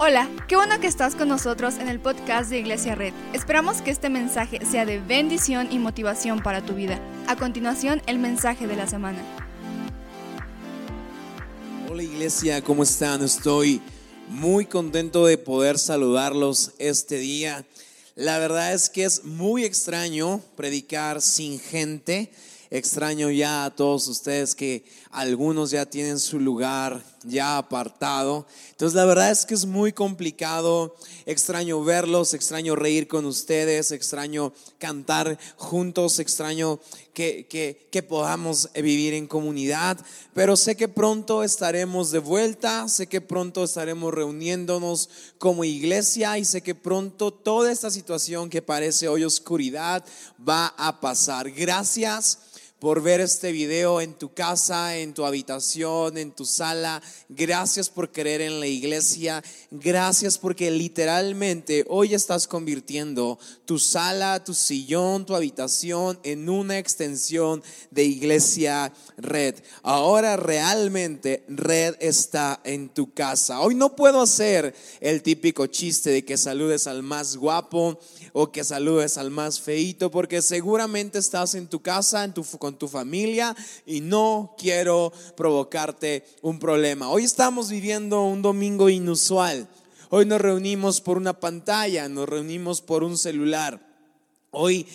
Hola, qué bueno que estás con nosotros en el podcast de Iglesia Red. Esperamos que este mensaje sea de bendición y motivación para tu vida. A continuación, el mensaje de la semana. Hola Iglesia, ¿cómo están? Estoy muy contento de poder saludarlos este día. La verdad es que es muy extraño predicar sin gente. Extraño ya a todos ustedes que algunos ya tienen su lugar ya apartado. Entonces la verdad es que es muy complicado. Extraño verlos, extraño reír con ustedes, extraño cantar juntos, extraño que, que, que podamos vivir en comunidad. Pero sé que pronto estaremos de vuelta, sé que pronto estaremos reuniéndonos como iglesia y sé que pronto toda esta situación que parece hoy oscuridad va a pasar. Gracias por ver este video en tu casa, en tu habitación, en tu sala. Gracias por creer en la iglesia. Gracias porque literalmente hoy estás convirtiendo tu sala, tu sillón, tu habitación en una extensión de iglesia red. Ahora realmente red está en tu casa. Hoy no puedo hacer el típico chiste de que saludes al más guapo o que saludes al más feito porque seguramente estás en tu casa, en tu con tu familia y no quiero provocarte un problema. Hoy estamos viviendo un domingo inusual. Hoy nos reunimos por una pantalla, nos reunimos por un celular. Hoy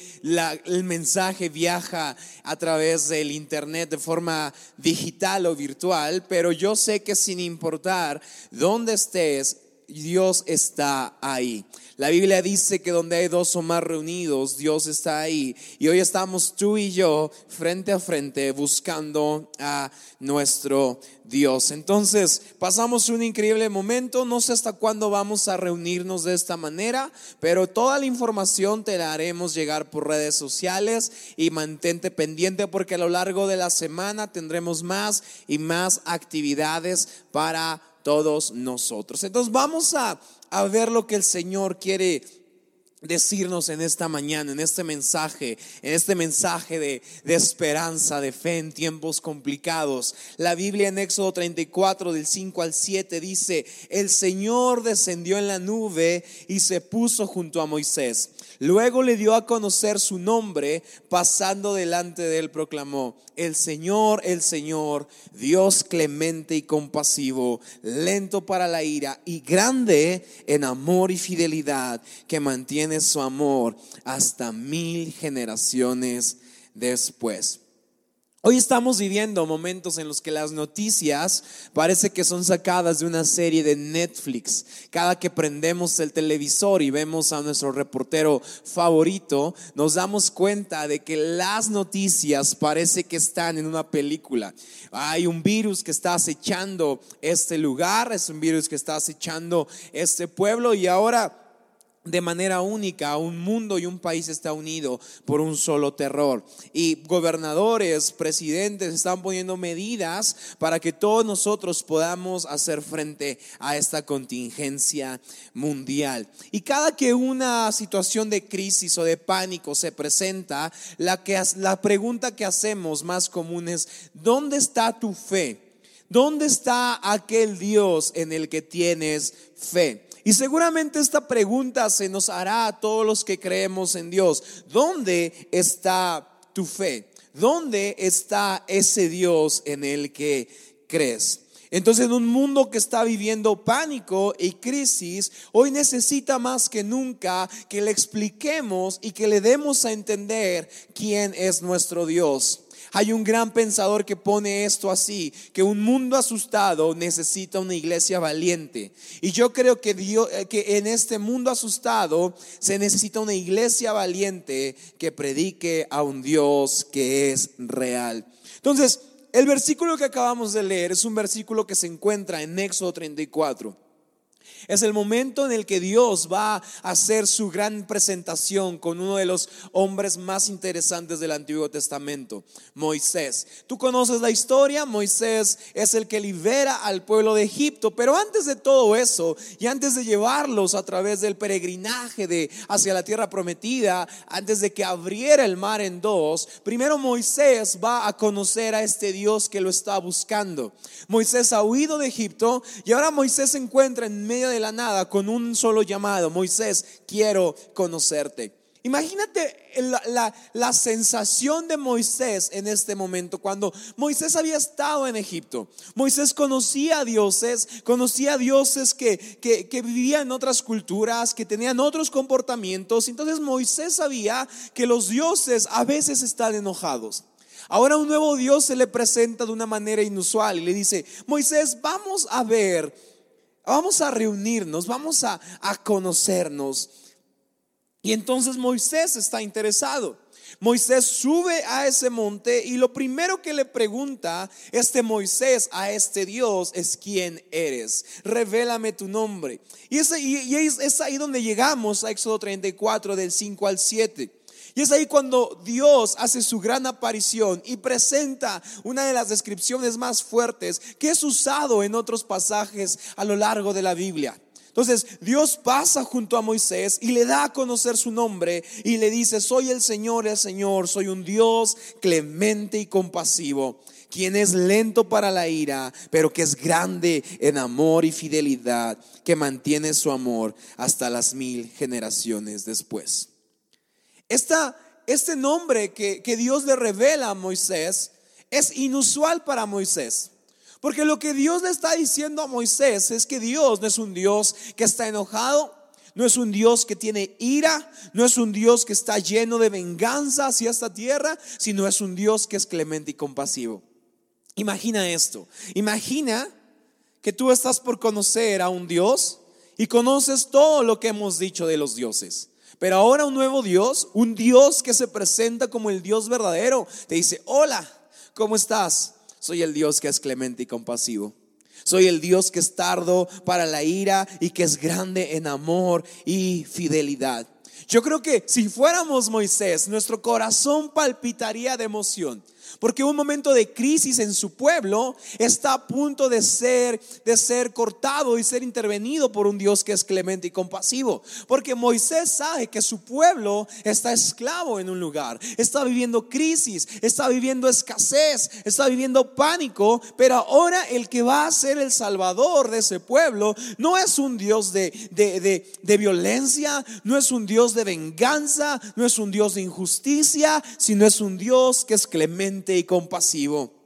el mensaje viaja a través del Internet de forma digital o virtual, pero yo sé que sin importar dónde estés, Dios está ahí. La Biblia dice que donde hay dos o más reunidos, Dios está ahí. Y hoy estamos tú y yo frente a frente buscando a nuestro Dios. Entonces, pasamos un increíble momento. No sé hasta cuándo vamos a reunirnos de esta manera, pero toda la información te la haremos llegar por redes sociales y mantente pendiente porque a lo largo de la semana tendremos más y más actividades para todos nosotros. Entonces vamos a, a ver lo que el Señor quiere decirnos en esta mañana, en este mensaje, en este mensaje de, esperanza, de fe en tiempos complicados. La Biblia en Éxodo 34 del 5 al 7 dice, el Señor descendió en la nube y se puso junto a Moisés. Luego le dio a conocer su nombre, pasando delante de él proclamó, el Señor, el Señor, Dios clemente y compasivo, lento para la ira y grande en amor y fidelidad, que mantiene su amor hasta mil generaciones después. Hoy estamos viviendo momentos en los que las noticias parece que son sacadas de una serie de Netflix. Cada que prendemos el televisor y vemos a nuestro reportero favorito, nos damos cuenta de que las noticias parece que están en una película. Hay un virus que está acechando este lugar, es un virus que está acechando este pueblo y ahora de manera única, un mundo y un país está unido por un solo terror. Y gobernadores, presidentes están poniendo medidas para que todos nosotros podamos hacer frente a esta contingencia mundial. Y cada que una situación de crisis o de pánico se presenta, la, que, la pregunta que hacemos más común es, ¿dónde está tu fe? ¿Dónde está aquel Dios en el que tienes fe? Y seguramente esta pregunta se nos hará a todos los que creemos en Dios. ¿Dónde está tu fe? ¿Dónde está ese Dios en el que crees? Entonces, en un mundo que está viviendo pánico y crisis, hoy necesita más que nunca que le expliquemos y que le demos a entender quién es nuestro Dios. Hay un gran pensador que pone esto así, que un mundo asustado necesita una iglesia valiente. Y yo creo que, Dios, eh, que en este mundo asustado se necesita una iglesia valiente que predique a un Dios que es real. Entonces, el versículo que acabamos de leer es un versículo que se encuentra en Éxodo 34. Es el momento en el que Dios va a hacer su gran presentación con uno de los hombres más interesantes del Antiguo Testamento, Moisés. Tú conoces la historia, Moisés es el que libera al pueblo de Egipto, pero antes de todo eso y antes de llevarlos a través del peregrinaje de hacia la tierra prometida, antes de que abriera el mar en dos, primero Moisés va a conocer a este Dios que lo está buscando. Moisés ha huido de Egipto y ahora Moisés se encuentra en medio de la nada con un solo llamado, Moisés, quiero conocerte. Imagínate la, sensación de Moisés en este momento, cuando Moisés había estado en Egipto. Moisés conocía a dioses, conocía a dioses que, que vivían en otras culturas, que tenían otros comportamientos. Entonces Moisés sabía que los dioses a veces están enojados. Ahora un nuevo Dios se le presenta de una manera inusual y le dice, Moisés, vamos a ver, vamos a reunirnos, vamos a, a conocernos. Y entonces Moisés está interesado. Moisés sube a ese monte y lo primero que le pregunta este Moisés a este Dios es quién eres. Revélame tu nombre. Y es, y es ahí donde llegamos a Éxodo 34 del 5 al 7. Y es ahí cuando Dios hace su gran aparición y presenta una de las descripciones más fuertes que es usado en otros pasajes a lo largo de la Biblia. Entonces Dios pasa junto a Moisés y le da a conocer su nombre y le dice, soy el Señor, el Señor, soy un Dios clemente y compasivo, quien es lento para la ira, pero que es grande en amor y fidelidad, que mantiene su amor hasta las mil generaciones después. Este nombre que, que Dios le revela a Moisés es inusual para Moisés. Porque lo que Dios le está diciendo a Moisés es que Dios no es un Dios que está enojado, no es un Dios que tiene ira, no es un Dios que está lleno de venganza hacia esta tierra, sino es un Dios que es clemente y compasivo. Imagina esto, imagina que tú estás por conocer a un Dios y conoces todo lo que hemos dicho de los dioses. Pero ahora un nuevo Dios, un Dios que se presenta como el Dios verdadero, te dice, hola, ¿cómo estás? Soy el Dios que es clemente y compasivo. Soy el Dios que es tardo para la ira y que es grande en amor y fidelidad. Yo creo que si fuéramos Moisés, nuestro corazón palpitaría de emoción porque un momento de crisis en su pueblo está a punto de ser, de ser cortado y ser intervenido por un Dios que es clemente y compasivo. Porque Moisés sabe que su pueblo está esclavo en un lugar, está viviendo crisis, está viviendo escasez, está viviendo pánico, pero ahora el que va a ser el salvador de ese pueblo no es un Dios de, de, de violencia, no es un Dios de venganza, no es un Dios de injusticia, sino es un Dios que es clemente y compasivo.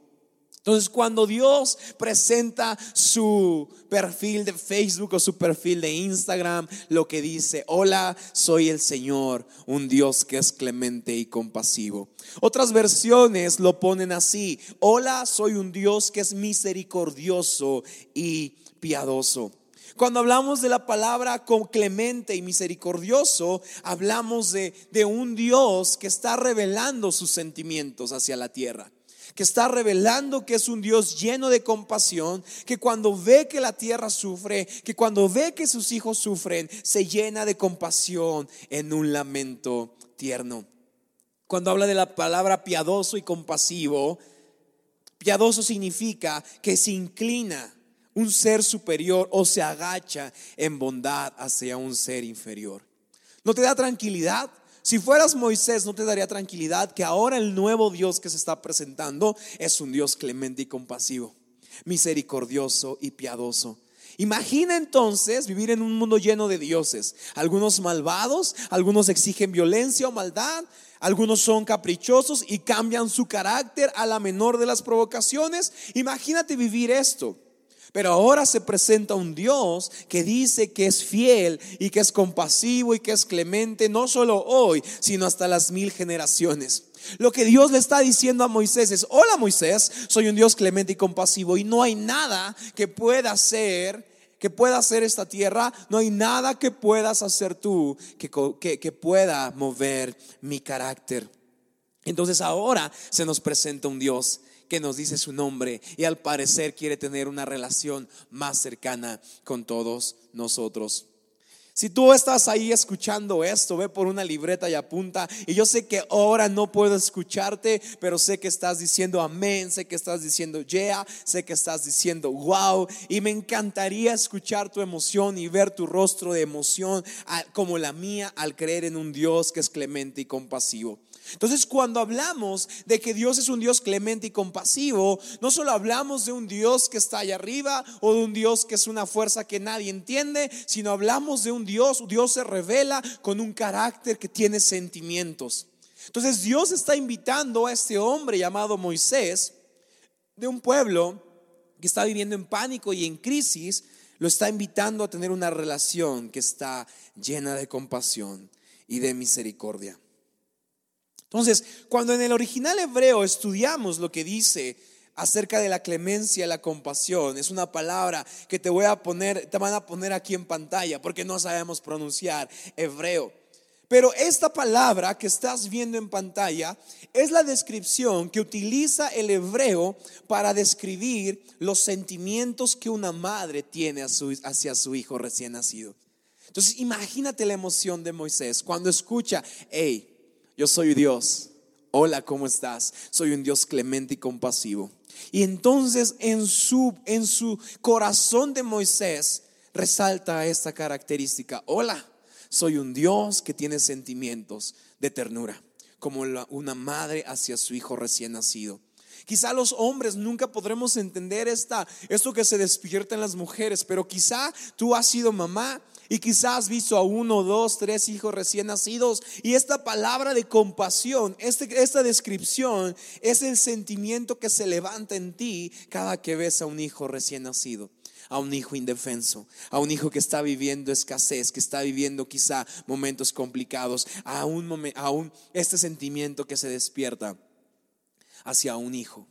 Entonces, cuando Dios presenta su perfil de Facebook o su perfil de Instagram, lo que dice, hola, soy el Señor, un Dios que es clemente y compasivo. Otras versiones lo ponen así, hola, soy un Dios que es misericordioso y piadoso. Cuando hablamos de la palabra con clemente y misericordioso, hablamos de, de un Dios que está revelando sus sentimientos hacia la tierra que está revelando que es un Dios lleno de compasión, que cuando ve que la tierra sufre, que cuando ve que sus hijos sufren, se llena de compasión en un lamento tierno. Cuando habla de la palabra piadoso y compasivo, piadoso significa que se inclina un ser superior o se agacha en bondad hacia un ser inferior. ¿No te da tranquilidad? Si fueras Moisés, no te daría tranquilidad que ahora el nuevo Dios que se está presentando es un Dios clemente y compasivo, misericordioso y piadoso. Imagina entonces vivir en un mundo lleno de dioses, algunos malvados, algunos exigen violencia o maldad, algunos son caprichosos y cambian su carácter a la menor de las provocaciones. Imagínate vivir esto. Pero ahora se presenta un Dios que dice que es fiel y que es compasivo y que es clemente, no solo hoy, sino hasta las mil generaciones. Lo que Dios le está diciendo a Moisés es, hola Moisés, soy un Dios clemente y compasivo y no hay nada que pueda hacer, que pueda hacer esta tierra, no hay nada que puedas hacer tú que, que, que pueda mover mi carácter. Entonces ahora se nos presenta un Dios que nos dice su nombre y al parecer quiere tener una relación más cercana con todos nosotros. Si tú estás ahí escuchando esto, ve por una libreta y apunta. Y yo sé que ahora no puedo escucharte, pero sé que estás diciendo amén, sé que estás diciendo yeah, sé que estás diciendo wow. Y me encantaría escuchar tu emoción y ver tu rostro de emoción como la mía al creer en un Dios que es clemente y compasivo. Entonces, cuando hablamos de que Dios es un Dios clemente y compasivo, no solo hablamos de un Dios que está allá arriba o de un Dios que es una fuerza que nadie entiende, sino hablamos de un Dios, Dios se revela con un carácter que tiene sentimientos. Entonces, Dios está invitando a este hombre llamado Moisés de un pueblo que está viviendo en pánico y en crisis, lo está invitando a tener una relación que está llena de compasión y de misericordia. Entonces, cuando en el original hebreo estudiamos lo que dice acerca de la clemencia la compasión, es una palabra que te voy a poner, te van a poner aquí en pantalla porque no sabemos pronunciar hebreo. Pero esta palabra que estás viendo en pantalla es la descripción que utiliza el hebreo para describir los sentimientos que una madre tiene hacia su hijo recién nacido. Entonces, imagínate la emoción de Moisés cuando escucha, hey, yo soy Dios. Hola, ¿cómo estás? Soy un Dios clemente y compasivo. Y entonces en su, en su corazón de Moisés resalta esta característica. Hola, soy un Dios que tiene sentimientos de ternura, como una madre hacia su hijo recién nacido. Quizá los hombres nunca podremos entender esta, esto que se despierta en las mujeres, pero quizá tú has sido mamá y quizás has visto a uno, dos, tres hijos recién nacidos. Y esta palabra de compasión, este, esta descripción es el sentimiento que se levanta en ti cada que ves a un hijo recién nacido a un hijo indefenso, a un hijo que está viviendo escasez, que está viviendo quizá momentos complicados, a un, a un este sentimiento que se despierta hacia un hijo.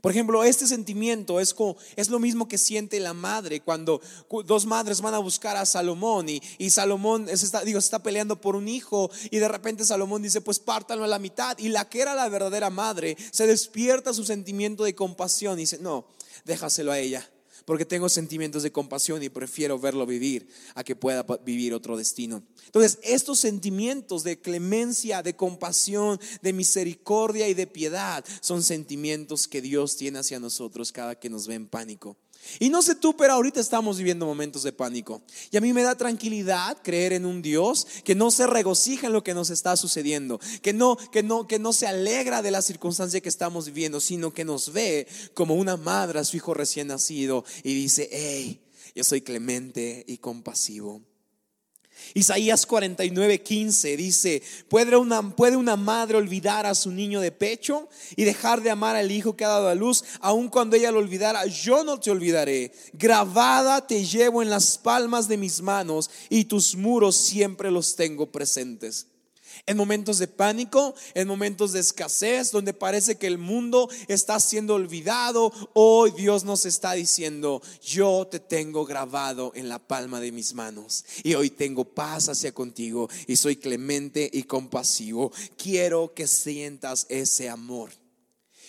Por ejemplo, este sentimiento es, es lo mismo que siente la madre cuando dos madres van a buscar a Salomón y, Salomón está, digo, está peleando por un hijo y de repente Salomón dice, pues pártanlo a la mitad. Y la que era la verdadera madre se despierta su sentimiento de compasión y dice, no, déjaselo a ella porque tengo sentimientos de compasión y prefiero verlo vivir a que pueda vivir otro destino. Entonces, estos sentimientos de clemencia, de compasión, de misericordia y de piedad son sentimientos que Dios tiene hacia nosotros cada que nos ve en pánico. Y no sé tú, pero ahorita estamos viviendo momentos de pánico. Y a mí me da tranquilidad creer en un Dios que no se regocija en lo que nos está sucediendo, que no, que no, que no se alegra de la circunstancia que estamos viviendo, sino que nos ve como una madre a su hijo recién nacido y dice, hey, yo soy clemente y compasivo. Isaías 49, 15 dice, ¿puede una, ¿puede una madre olvidar a su niño de pecho y dejar de amar al hijo que ha dado a luz? Aun cuando ella lo olvidara, yo no te olvidaré. Grabada te llevo en las palmas de mis manos y tus muros siempre los tengo presentes. En momentos de pánico, en momentos de escasez, donde parece que el mundo está siendo olvidado, hoy Dios nos está diciendo, yo te tengo grabado en la palma de mis manos y hoy tengo paz hacia contigo y soy clemente y compasivo. Quiero que sientas ese amor.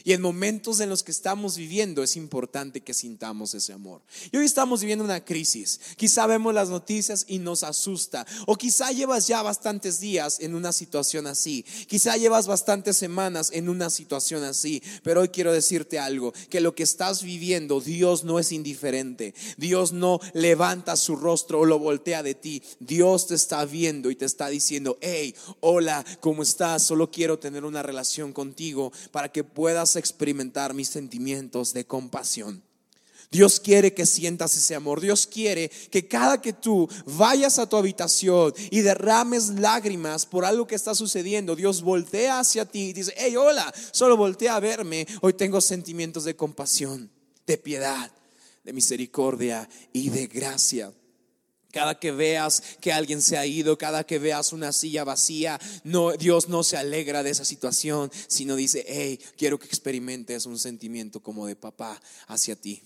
Y en momentos en los que estamos viviendo es importante que sintamos ese amor. Y hoy estamos viviendo una crisis. Quizá vemos las noticias y nos asusta. O quizá llevas ya bastantes días en una situación así. Quizá llevas bastantes semanas en una situación así. Pero hoy quiero decirte algo, que lo que estás viviendo, Dios no es indiferente. Dios no levanta su rostro o lo voltea de ti. Dios te está viendo y te está diciendo, hey, hola, ¿cómo estás? Solo quiero tener una relación contigo para que puedas experimentar mis sentimientos de compasión. Dios quiere que sientas ese amor. Dios quiere que cada que tú vayas a tu habitación y derrames lágrimas por algo que está sucediendo, Dios voltea hacia ti y dice, hey, hola, solo voltea a verme. Hoy tengo sentimientos de compasión, de piedad, de misericordia y de gracia. Cada que veas que alguien se ha ido, cada que veas una silla vacía, no, Dios no se alegra de esa situación, sino dice, hey, quiero que experimentes un sentimiento como de papá hacia ti.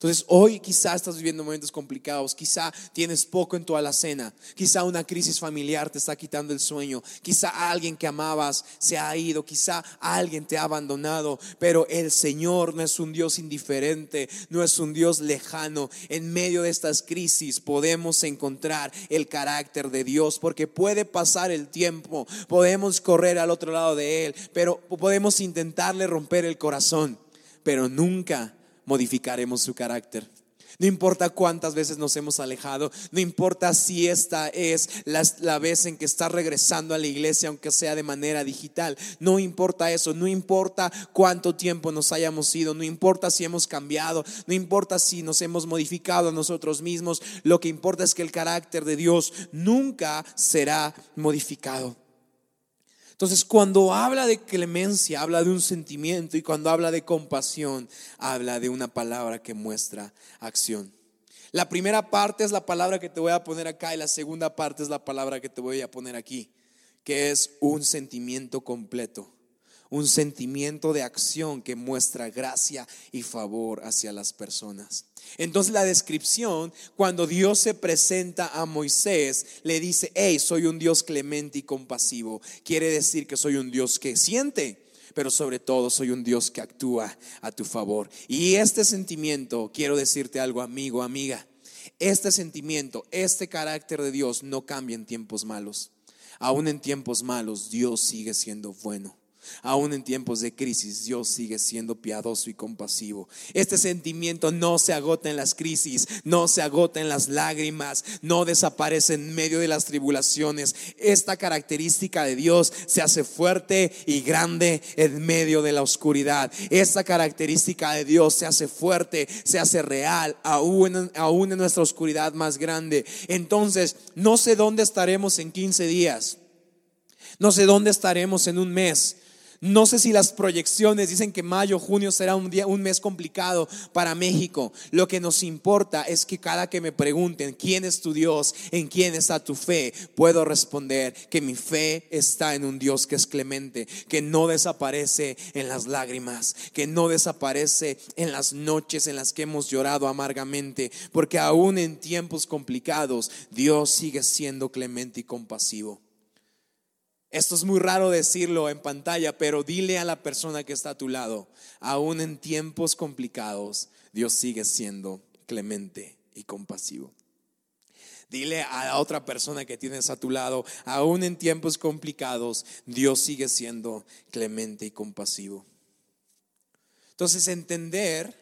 Entonces hoy quizá estás viviendo momentos complicados, quizá tienes poco en tu alacena, quizá una crisis familiar te está quitando el sueño, quizá alguien que amabas se ha ido, quizá alguien te ha abandonado, pero el Señor no es un Dios indiferente, no es un Dios lejano. En medio de estas crisis podemos encontrar el carácter de Dios porque puede pasar el tiempo, podemos correr al otro lado de Él, pero podemos intentarle romper el corazón, pero nunca modificaremos su carácter. No importa cuántas veces nos hemos alejado, no importa si esta es la, la, vez en que estás regresando a la iglesia, aunque sea de manera digital, no importa eso, no importa cuánto tiempo nos hayamos ido, no importa si hemos cambiado, no importa si nos hemos modificado a nosotros mismos, lo que importa es que el carácter de Dios nunca será modificado. Entonces, cuando habla de clemencia, habla de un sentimiento y cuando habla de compasión, habla de una palabra que muestra acción. La primera parte es la palabra que te voy a poner acá y la segunda parte es la palabra que te voy a poner aquí, que es un sentimiento completo, un sentimiento de acción que muestra gracia y favor hacia las personas. Entonces la descripción, cuando Dios se presenta a Moisés, le dice, hey, soy un Dios clemente y compasivo. Quiere decir que soy un Dios que siente, pero sobre todo soy un Dios que actúa a tu favor. Y este sentimiento, quiero decirte algo, amigo, amiga, este sentimiento, este carácter de Dios no cambia en tiempos malos. Aún en tiempos malos, Dios sigue siendo bueno. Aún en tiempos de crisis, Dios sigue siendo piadoso y compasivo. Este sentimiento no se agota en las crisis, no se agota en las lágrimas, no desaparece en medio de las tribulaciones. Esta característica de Dios se hace fuerte y grande en medio de la oscuridad. Esta característica de Dios se hace fuerte, se hace real, aún, aún en nuestra oscuridad más grande. Entonces, no sé dónde estaremos en 15 días. No sé dónde estaremos en un mes. No sé si las proyecciones dicen que mayo, junio será un, día, un mes complicado para México. Lo que nos importa es que cada que me pregunten quién es tu Dios, en quién está tu fe, puedo responder que mi fe está en un Dios que es clemente, que no desaparece en las lágrimas, que no desaparece en las noches en las que hemos llorado amargamente, porque aún en tiempos complicados Dios sigue siendo clemente y compasivo. Esto es muy raro decirlo en pantalla, pero dile a la persona que está a tu lado, aún en tiempos complicados, Dios sigue siendo clemente y compasivo. Dile a la otra persona que tienes a tu lado, aún en tiempos complicados, Dios sigue siendo clemente y compasivo. Entonces, entender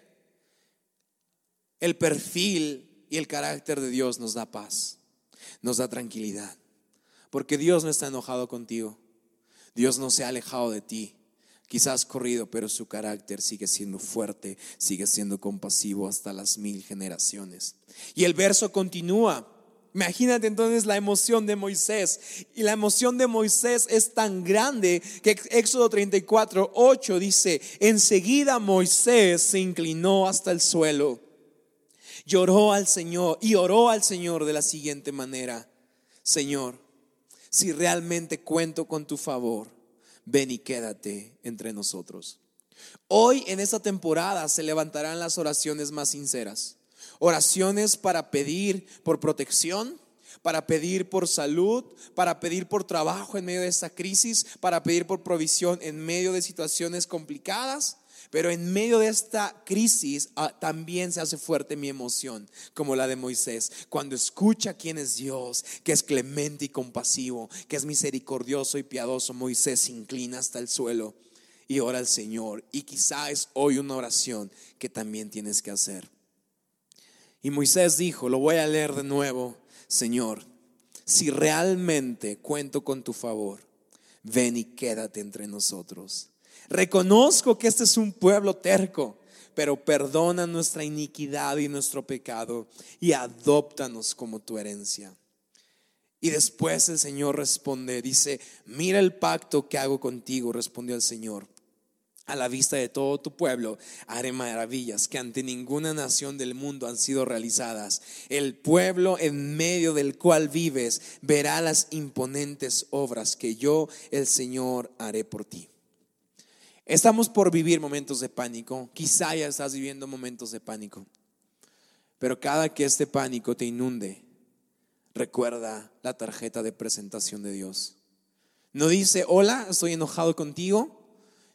el perfil y el carácter de Dios nos da paz, nos da tranquilidad. Porque Dios no está enojado contigo. Dios no se ha alejado de ti. Quizás corrido, pero su carácter sigue siendo fuerte, sigue siendo compasivo hasta las mil generaciones. Y el verso continúa. Imagínate entonces la emoción de Moisés. Y la emoción de Moisés es tan grande que Éxodo 34, 8 dice, enseguida Moisés se inclinó hasta el suelo, lloró al Señor y oró al Señor de la siguiente manera, Señor, si realmente cuento con tu favor, ven y quédate entre nosotros. Hoy en esta temporada se levantarán las oraciones más sinceras. Oraciones para pedir por protección, para pedir por salud, para pedir por trabajo en medio de esta crisis, para pedir por provisión en medio de situaciones complicadas pero en medio de esta crisis ah, también se hace fuerte mi emoción, como la de Moisés, cuando escucha quién es Dios, que es clemente y compasivo, que es misericordioso y piadoso. Moisés se inclina hasta el suelo y ora al Señor. Y quizá es hoy una oración que también tienes que hacer. Y Moisés dijo, lo voy a leer de nuevo, Señor, si realmente cuento con tu favor, ven y quédate entre nosotros. Reconozco que este es un pueblo terco, pero perdona nuestra iniquidad y nuestro pecado y adóptanos como tu herencia. Y después el Señor responde, dice, mira el pacto que hago contigo, respondió el Señor. A la vista de todo tu pueblo haré maravillas que ante ninguna nación del mundo han sido realizadas. El pueblo en medio del cual vives verá las imponentes obras que yo, el Señor, haré por ti. Estamos por vivir momentos de pánico. Quizá ya estás viviendo momentos de pánico. Pero cada que este pánico te inunde, recuerda la tarjeta de presentación de Dios. No dice, hola, estoy enojado contigo.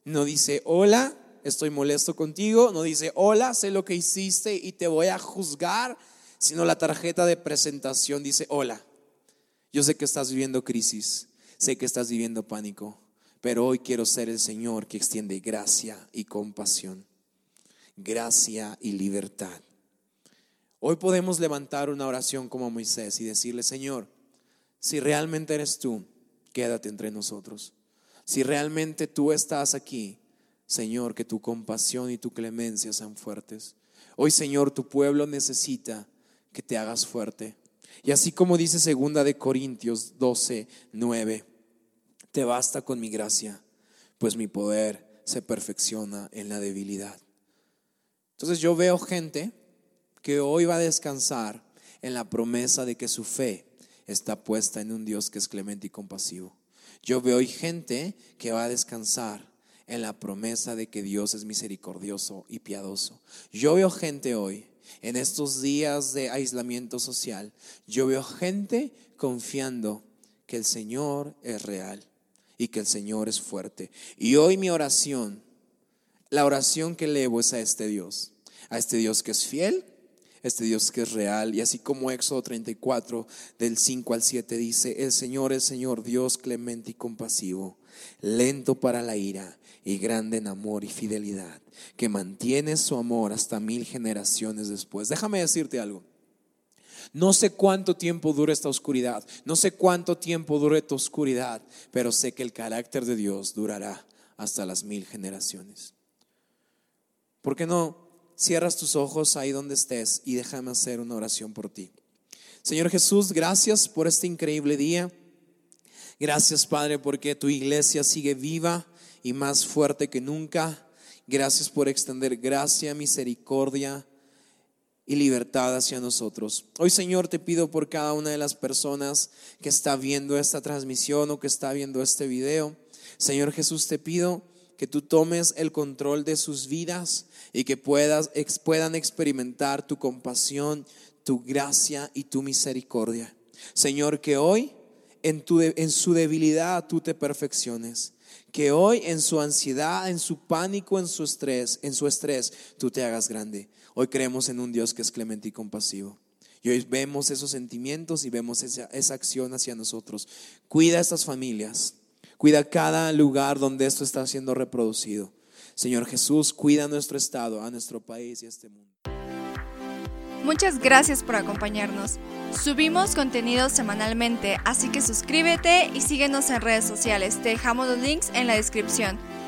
No dice, hola, estoy molesto contigo. No dice, hola, sé lo que hiciste y te voy a juzgar. Sino la tarjeta de presentación dice, hola, yo sé que estás viviendo crisis, sé que estás viviendo pánico pero hoy quiero ser el Señor que extiende gracia y compasión, gracia y libertad. Hoy podemos levantar una oración como Moisés y decirle, Señor, si realmente eres tú, quédate entre nosotros. Si realmente tú estás aquí, Señor, que tu compasión y tu clemencia sean fuertes. Hoy, Señor, tu pueblo necesita que te hagas fuerte. Y así como dice segunda de Corintios 12, 9, te basta con mi gracia, pues mi poder se perfecciona en la debilidad. Entonces yo veo gente que hoy va a descansar en la promesa de que su fe está puesta en un Dios que es clemente y compasivo. Yo veo hoy gente que va a descansar en la promesa de que Dios es misericordioso y piadoso. Yo veo gente hoy, en estos días de aislamiento social, yo veo gente confiando que el Señor es real y que el Señor es fuerte. Y hoy mi oración, la oración que elevo es a este Dios, a este Dios que es fiel, este Dios que es real. Y así como Éxodo 34 del 5 al 7 dice, el Señor es Señor, Dios clemente y compasivo, lento para la ira y grande en amor y fidelidad, que mantiene su amor hasta mil generaciones después. Déjame decirte algo. No sé cuánto tiempo dure esta oscuridad, no sé cuánto tiempo dure tu oscuridad, pero sé que el carácter de Dios durará hasta las mil generaciones. ¿Por qué no cierras tus ojos ahí donde estés y déjame hacer una oración por ti. Señor Jesús, gracias por este increíble día. Gracias, Padre, porque tu iglesia sigue viva y más fuerte que nunca. Gracias por extender gracia, misericordia y libertad hacia nosotros. Hoy, Señor, te pido por cada una de las personas que está viendo esta transmisión o que está viendo este video. Señor Jesús, te pido que tú tomes el control de sus vidas y que puedas, puedan experimentar tu compasión, tu gracia y tu misericordia. Señor, que hoy en, tu, en su debilidad tú te perfecciones. Que hoy en su ansiedad, en su pánico, en su estrés, en su estrés, tú te hagas grande. Hoy creemos en un Dios que es clemente y compasivo. Y hoy vemos esos sentimientos y vemos esa, esa acción hacia nosotros. Cuida a estas familias. Cuida cada lugar donde esto está siendo reproducido. Señor Jesús, cuida nuestro estado, a nuestro país y a este mundo. Muchas gracias por acompañarnos. Subimos contenido semanalmente, así que suscríbete y síguenos en redes sociales. Te dejamos los links en la descripción.